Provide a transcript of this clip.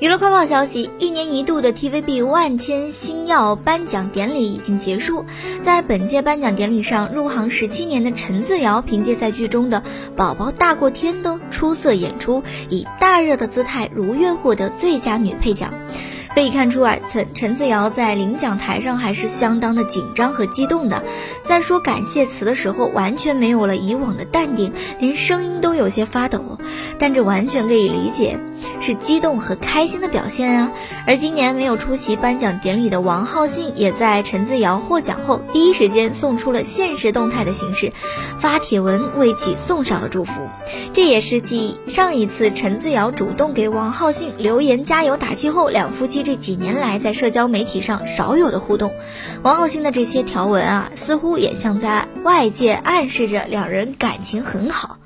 娱乐快报消息：一年一度的 TVB 万千星耀颁奖典礼已经结束。在本届颁奖典礼上，入行十七年的陈自瑶凭借在剧中的《宝宝大过天》的出色演出，以大热的姿态如愿获得最佳女配奖。可以看出啊，陈陈自瑶在领奖台上还是相当的紧张和激动的，在说感谢词的时候，完全没有了以往的淡定，连声音都有些发抖。但这完全可以理解，是激动和开心的表现啊。而今年没有出席颁奖典礼的王浩信，也在陈自瑶获奖后第一时间送出了现实动态的形式，发帖文为其送上了祝福。这也是继上一次陈自瑶主动给王浩信留言加油打气后，两夫妻。这几年来，在社交媒体上少有的互动，王浩信的这些条文啊，似乎也像在外界暗示着两人感情很好。